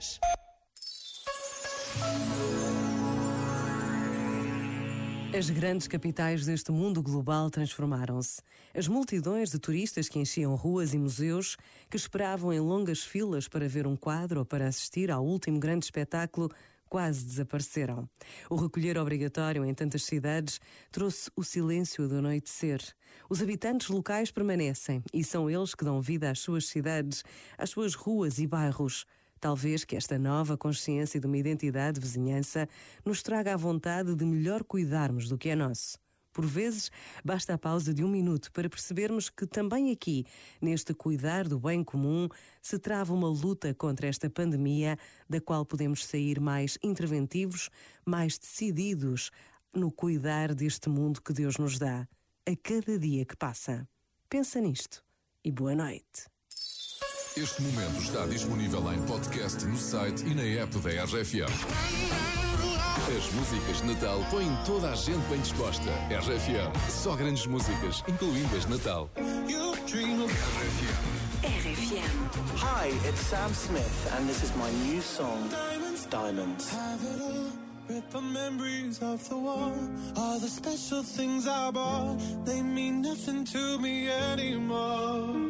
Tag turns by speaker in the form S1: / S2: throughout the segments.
S1: Notícias. As grandes capitais deste mundo global transformaram-se. As multidões de turistas que enchiam ruas e museus, que esperavam em longas filas para ver um quadro ou para assistir ao último grande espetáculo, quase desapareceram. O recolher obrigatório em tantas cidades trouxe o silêncio do anoitecer. Os habitantes locais permanecem e são eles que dão vida às suas cidades, às suas ruas e bairros. Talvez que esta nova consciência de uma identidade de vizinhança nos traga a vontade de melhor cuidarmos do que é nosso. Por vezes, basta a pausa de um minuto para percebermos que também aqui, neste cuidar do bem comum, se trava uma luta contra esta pandemia, da qual podemos sair mais interventivos, mais decididos no cuidar deste mundo que Deus nos dá, a cada dia que passa. Pensa nisto e boa noite.
S2: Este momento está disponível em podcast no site e na app da RFM. As músicas de Natal põem toda a gente bem disposta. RFM, só grandes músicas, incluindo as de Natal. RFM.
S3: Hi, it's Sam Smith, and this is my new song, Diamonds.
S4: Have it all, rip the memories of the war. All the special things I bought, they mean nothing to me anymore.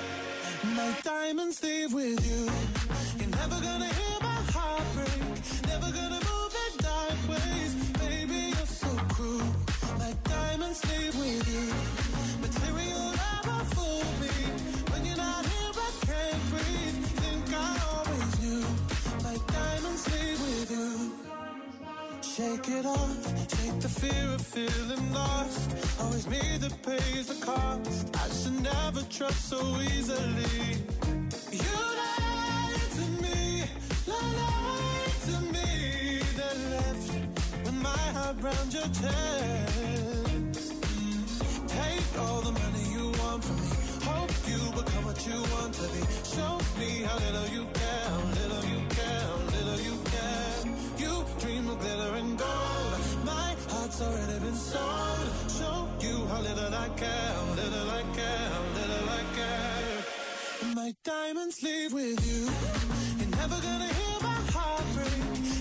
S4: My diamonds leave with you. You're never gonna Shake it off, shake the fear of feeling lost. Always me that pays the cost. I should never trust so easily. You lied to me, lied to me. Then left with my heart round your chest. Take all the money you want from me. Hope you become what you want to be. Show me how little you care, how little you morning sun. Show you how little I care, little I care, little I care. My diamonds leave with you. You're never gonna hear my heart break.